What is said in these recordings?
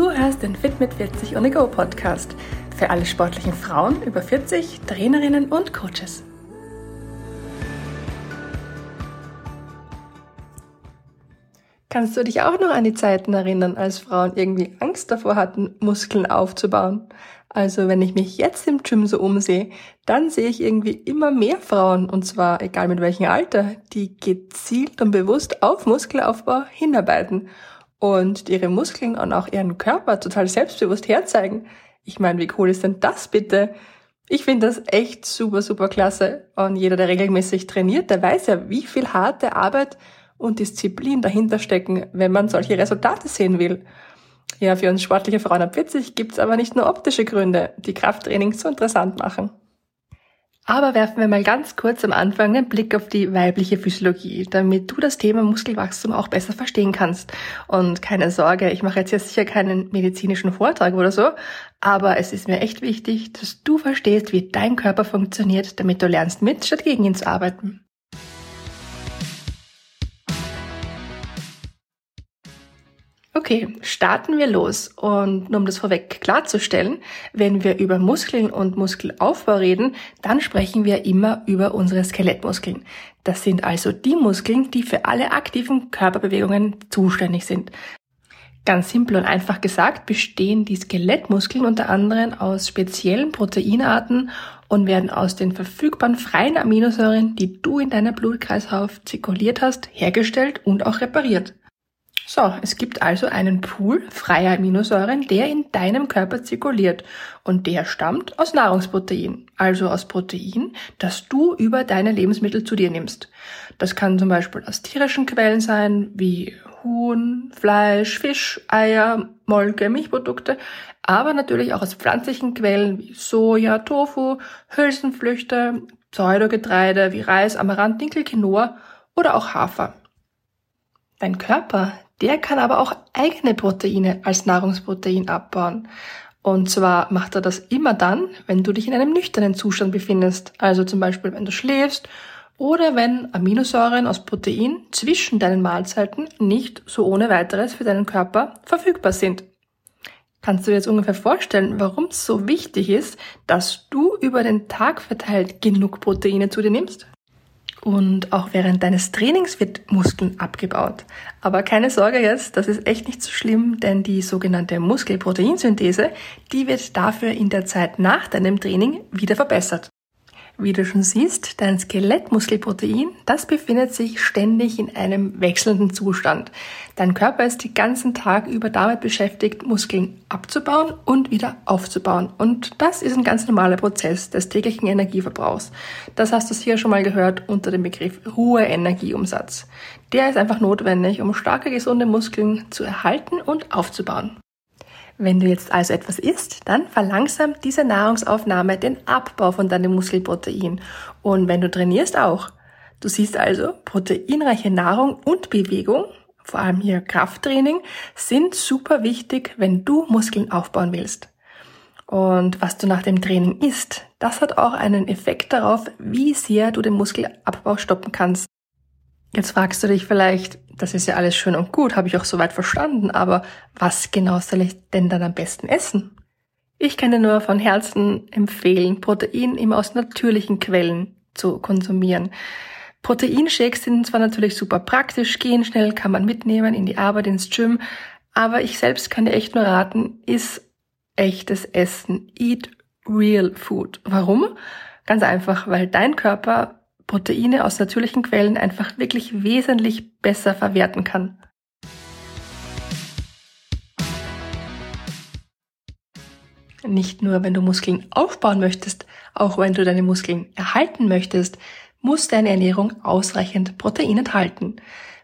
Du hörst den Fit mit 40 on Go Podcast für alle sportlichen Frauen über 40, Trainerinnen und Coaches. Kannst du dich auch noch an die Zeiten erinnern, als Frauen irgendwie Angst davor hatten, Muskeln aufzubauen? Also wenn ich mich jetzt im Gym so umsehe, dann sehe ich irgendwie immer mehr Frauen, und zwar egal mit welchem Alter, die gezielt und bewusst auf Muskelaufbau hinarbeiten und ihre Muskeln und auch ihren Körper total selbstbewusst herzeigen. Ich meine, wie cool ist denn das bitte? Ich finde das echt super, super klasse. Und jeder, der regelmäßig trainiert, der weiß ja, wie viel harte Arbeit und Disziplin dahinter stecken, wenn man solche Resultate sehen will. Ja, für uns sportliche Frauen ab 40 gibt's aber nicht nur optische Gründe, die Krafttraining so interessant machen. Aber werfen wir mal ganz kurz am Anfang einen Blick auf die weibliche Physiologie, damit du das Thema Muskelwachstum auch besser verstehen kannst. Und keine Sorge, ich mache jetzt hier sicher keinen medizinischen Vortrag oder so, aber es ist mir echt wichtig, dass du verstehst, wie dein Körper funktioniert, damit du lernst, mit statt gegen ihn zu arbeiten. Okay, starten wir los. Und nur um das vorweg klarzustellen, wenn wir über Muskeln und Muskelaufbau reden, dann sprechen wir immer über unsere Skelettmuskeln. Das sind also die Muskeln, die für alle aktiven Körperbewegungen zuständig sind. Ganz simpel und einfach gesagt bestehen die Skelettmuskeln unter anderem aus speziellen Proteinarten und werden aus den verfügbaren freien Aminosäuren, die du in deiner Blutkreislauf zirkuliert hast, hergestellt und auch repariert. So, es gibt also einen Pool freier Aminosäuren, der in deinem Körper zirkuliert und der stammt aus Nahrungsprotein, also aus Protein, das du über deine Lebensmittel zu dir nimmst. Das kann zum Beispiel aus tierischen Quellen sein, wie Huhn, Fleisch, Fisch, Eier, Molke, Milchprodukte, aber natürlich auch aus pflanzlichen Quellen wie Soja, Tofu, Hülsenfrüchte, Pseudogetreide wie Reis, Amaranth, Dinkel, Quinoa oder auch Hafer. Dein Körper, der kann aber auch eigene Proteine als Nahrungsprotein abbauen. Und zwar macht er das immer dann, wenn du dich in einem nüchternen Zustand befindest. Also zum Beispiel, wenn du schläfst oder wenn Aminosäuren aus Protein zwischen deinen Mahlzeiten nicht so ohne weiteres für deinen Körper verfügbar sind. Kannst du dir jetzt ungefähr vorstellen, warum es so wichtig ist, dass du über den Tag verteilt genug Proteine zu dir nimmst? Und auch während deines Trainings wird Muskeln abgebaut. Aber keine Sorge jetzt, das ist echt nicht so schlimm, denn die sogenannte Muskelproteinsynthese, die wird dafür in der Zeit nach deinem Training wieder verbessert. Wie du schon siehst, dein Skelettmuskelprotein, das befindet sich ständig in einem wechselnden Zustand. Dein Körper ist den ganzen Tag über damit beschäftigt, Muskeln abzubauen und wieder aufzubauen. Und das ist ein ganz normaler Prozess des täglichen Energieverbrauchs. Das hast du hier schon mal gehört unter dem Begriff Ruheenergieumsatz. Der ist einfach notwendig, um starke, gesunde Muskeln zu erhalten und aufzubauen. Wenn du jetzt also etwas isst, dann verlangsamt diese Nahrungsaufnahme den Abbau von deinem Muskelprotein. Und wenn du trainierst auch. Du siehst also, proteinreiche Nahrung und Bewegung, vor allem hier Krafttraining, sind super wichtig, wenn du Muskeln aufbauen willst. Und was du nach dem Training isst, das hat auch einen Effekt darauf, wie sehr du den Muskelabbau stoppen kannst. Jetzt fragst du dich vielleicht, das ist ja alles schön und gut, habe ich auch soweit verstanden, aber was genau soll ich denn dann am besten essen? Ich kann dir nur von Herzen empfehlen, Protein immer aus natürlichen Quellen zu konsumieren. Proteinshakes sind zwar natürlich super praktisch, gehen schnell, kann man mitnehmen in die Arbeit, ins Gym, aber ich selbst kann dir echt nur raten, iss echtes Essen. Eat real food. Warum? Ganz einfach, weil dein Körper Proteine aus natürlichen Quellen einfach wirklich wesentlich besser verwerten kann. Nicht nur, wenn du Muskeln aufbauen möchtest, auch wenn du deine Muskeln erhalten möchtest, muss deine Ernährung ausreichend Protein enthalten.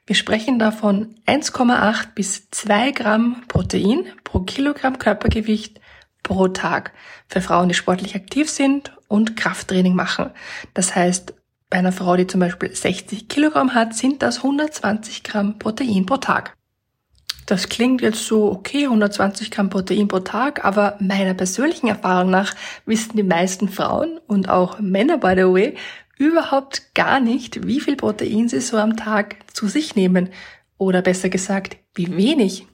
Wir sprechen davon 1,8 bis 2 Gramm Protein pro Kilogramm Körpergewicht pro Tag für Frauen, die sportlich aktiv sind und Krafttraining machen. Das heißt, bei einer Frau, die zum Beispiel 60 Kilogramm hat, sind das 120 Gramm Protein pro Tag. Das klingt jetzt so, okay, 120 Gramm Protein pro Tag, aber meiner persönlichen Erfahrung nach wissen die meisten Frauen und auch Männer, by the way, überhaupt gar nicht, wie viel Protein sie so am Tag zu sich nehmen. Oder besser gesagt, wie wenig.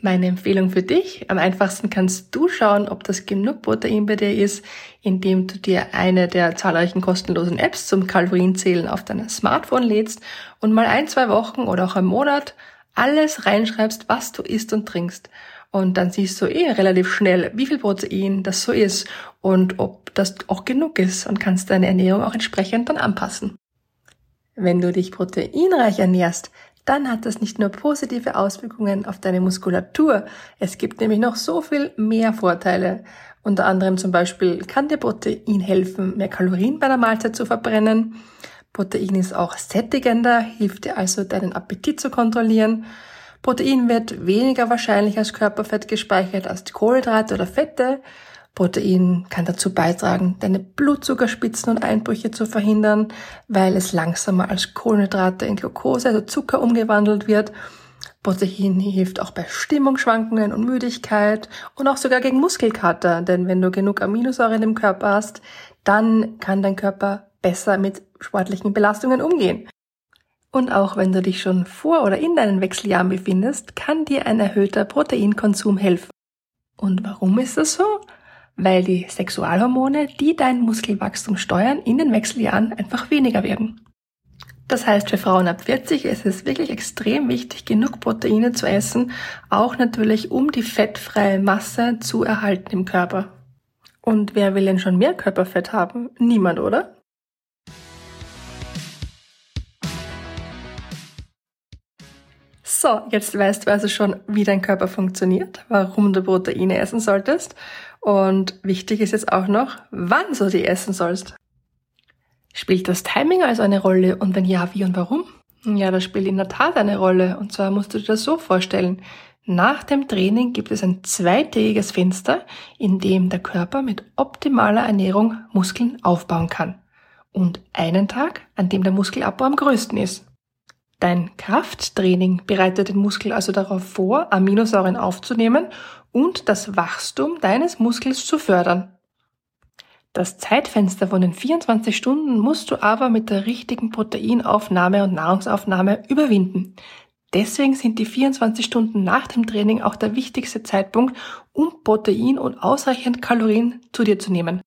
Meine Empfehlung für dich, am einfachsten kannst du schauen, ob das genug Protein bei dir ist, indem du dir eine der zahlreichen kostenlosen Apps zum Kalorienzählen auf dein Smartphone lädst und mal ein, zwei Wochen oder auch im Monat alles reinschreibst, was du isst und trinkst. Und dann siehst du eh relativ schnell, wie viel Protein das so ist und ob das auch genug ist und kannst deine Ernährung auch entsprechend dann anpassen. Wenn du dich proteinreich ernährst, dann hat das nicht nur positive Auswirkungen auf deine Muskulatur, es gibt nämlich noch so viel mehr Vorteile. Unter anderem zum Beispiel kann dir Protein helfen, mehr Kalorien bei der Mahlzeit zu verbrennen. Protein ist auch sättigender, hilft dir also deinen Appetit zu kontrollieren. Protein wird weniger wahrscheinlich als Körperfett gespeichert als Kohlenhydrate oder Fette. Protein kann dazu beitragen, deine Blutzuckerspitzen und Einbrüche zu verhindern, weil es langsamer als Kohlenhydrate in Glucose, also Zucker, umgewandelt wird. Protein hilft auch bei Stimmungsschwankungen und Müdigkeit und auch sogar gegen Muskelkater, denn wenn du genug Aminosäuren im Körper hast, dann kann dein Körper besser mit sportlichen Belastungen umgehen. Und auch wenn du dich schon vor oder in deinen Wechseljahren befindest, kann dir ein erhöhter Proteinkonsum helfen. Und warum ist das so? Weil die Sexualhormone, die dein Muskelwachstum steuern, in den Wechseljahren einfach weniger werden. Das heißt, für Frauen ab 40 ist es wirklich extrem wichtig, genug Proteine zu essen, auch natürlich, um die fettfreie Masse zu erhalten im Körper. Und wer will denn schon mehr Körperfett haben? Niemand, oder? So, jetzt weißt du also schon, wie dein Körper funktioniert, warum du Proteine essen solltest und wichtig ist jetzt auch noch, wann du die essen sollst. Spielt das Timing also eine Rolle und wenn ja, wie und warum? Ja, das spielt in der Tat eine Rolle und zwar musst du dir das so vorstellen. Nach dem Training gibt es ein zweitägiges Fenster, in dem der Körper mit optimaler Ernährung Muskeln aufbauen kann. Und einen Tag, an dem der Muskelabbau am größten ist. Dein Krafttraining bereitet den Muskel also darauf vor, Aminosäuren aufzunehmen und das Wachstum deines Muskels zu fördern. Das Zeitfenster von den 24 Stunden musst du aber mit der richtigen Proteinaufnahme und Nahrungsaufnahme überwinden. Deswegen sind die 24 Stunden nach dem Training auch der wichtigste Zeitpunkt, um Protein und ausreichend Kalorien zu dir zu nehmen.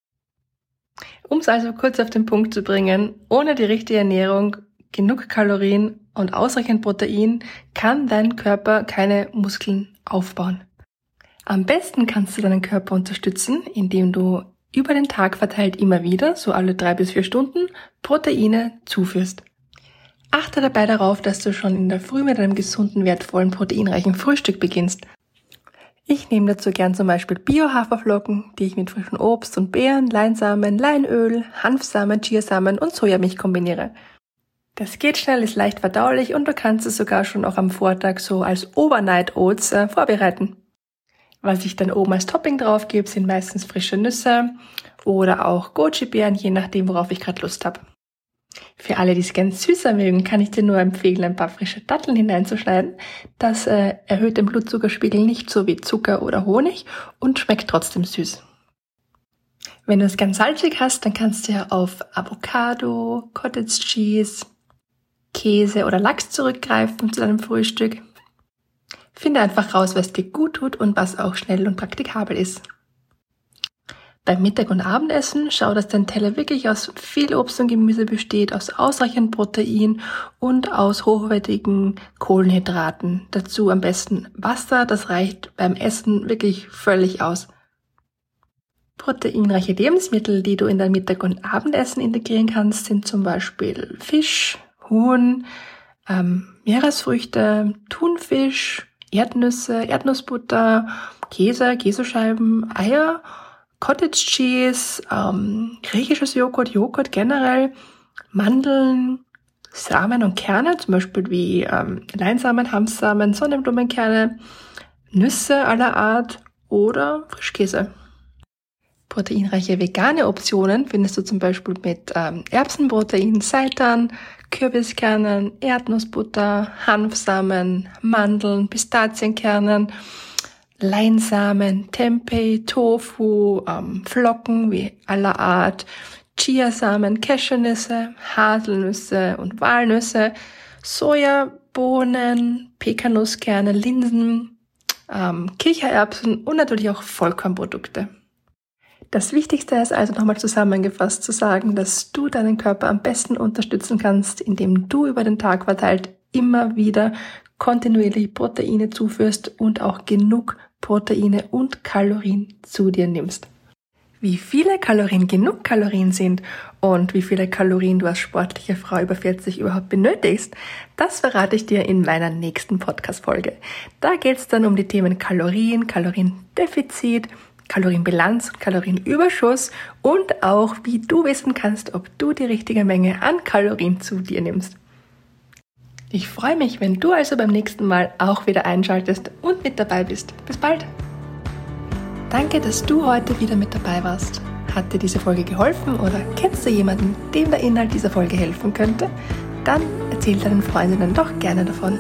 Um es also kurz auf den Punkt zu bringen, ohne die richtige Ernährung, genug Kalorien und ausreichend Protein kann dein Körper keine Muskeln aufbauen. Am besten kannst du deinen Körper unterstützen, indem du über den Tag verteilt immer wieder, so alle drei bis vier Stunden, Proteine zuführst. Achte dabei darauf, dass du schon in der Früh mit einem gesunden, wertvollen, proteinreichen Frühstück beginnst. Ich nehme dazu gern zum Beispiel Bio-Haferflocken, die ich mit frischen Obst und Beeren, Leinsamen, Leinöl, Hanfsamen, Chiasamen und Sojamilch kombiniere. Das geht schnell, ist leicht verdaulich und du kannst es sogar schon auch am Vortag so als Overnight Oats äh, vorbereiten. Was ich dann oben als Topping drauf gebe, sind meistens frische Nüsse oder auch Goji-Beeren, je nachdem, worauf ich gerade Lust habe. Für alle, die es ganz süßer mögen, kann ich dir nur empfehlen, ein paar frische Datteln hineinzuschneiden. Das äh, erhöht den Blutzuckerspiegel nicht so wie Zucker oder Honig und schmeckt trotzdem süß. Wenn du es ganz salzig hast, dann kannst du ja auf Avocado, Cottage Cheese, Käse oder Lachs zurückgreifen zu deinem Frühstück. Finde einfach raus, was dir gut tut und was auch schnell und praktikabel ist. Beim Mittag- und Abendessen schau, dass dein Teller wirklich aus viel Obst und Gemüse besteht, aus ausreichend Protein und aus hochwertigen Kohlenhydraten. Dazu am besten Wasser, das reicht beim Essen wirklich völlig aus. Proteinreiche Lebensmittel, die du in dein Mittag- und Abendessen integrieren kannst, sind zum Beispiel Fisch, Huhn, ähm, Meeresfrüchte, Thunfisch, Erdnüsse, Erdnussbutter, Käse, Käsescheiben, Eier, Cottage Cheese, ähm, griechisches Joghurt, Joghurt generell, Mandeln, Samen und Kerne, zum Beispiel wie ähm, Leinsamen, Hanfsamen, Sonnenblumenkerne, Nüsse aller Art oder Frischkäse. Proteinreiche vegane Optionen findest du zum Beispiel mit ähm, Erbsenprotein, Seitan, Kürbiskernen, Erdnussbutter, Hanfsamen, Mandeln, Pistazienkernen, Leinsamen, Tempeh, Tofu, ähm, Flocken wie aller Art, Chiasamen, Cashewnüsse, Haselnüsse und Walnüsse, Sojabohnen, Pekannusskerne, Linsen, ähm, Kichererbsen und natürlich auch Vollkornprodukte. Das Wichtigste ist also nochmal zusammengefasst zu sagen, dass du deinen Körper am besten unterstützen kannst, indem du über den Tag verteilt immer wieder kontinuierlich Proteine zuführst und auch genug Proteine und Kalorien zu dir nimmst. Wie viele Kalorien genug Kalorien sind und wie viele Kalorien du als sportliche Frau über 40 überhaupt benötigst, das verrate ich dir in meiner nächsten Podcast-Folge. Da geht es dann um die Themen Kalorien, Kaloriendefizit, Kalorienbilanz, Kalorienüberschuss und auch wie du wissen kannst, ob du die richtige Menge an Kalorien zu dir nimmst. Ich freue mich, wenn du also beim nächsten Mal auch wieder einschaltest und mit dabei bist. Bis bald! Danke, dass du heute wieder mit dabei warst. Hat dir diese Folge geholfen oder kennst du jemanden, dem der Inhalt dieser Folge helfen könnte? Dann erzähl deinen Freundinnen doch gerne davon.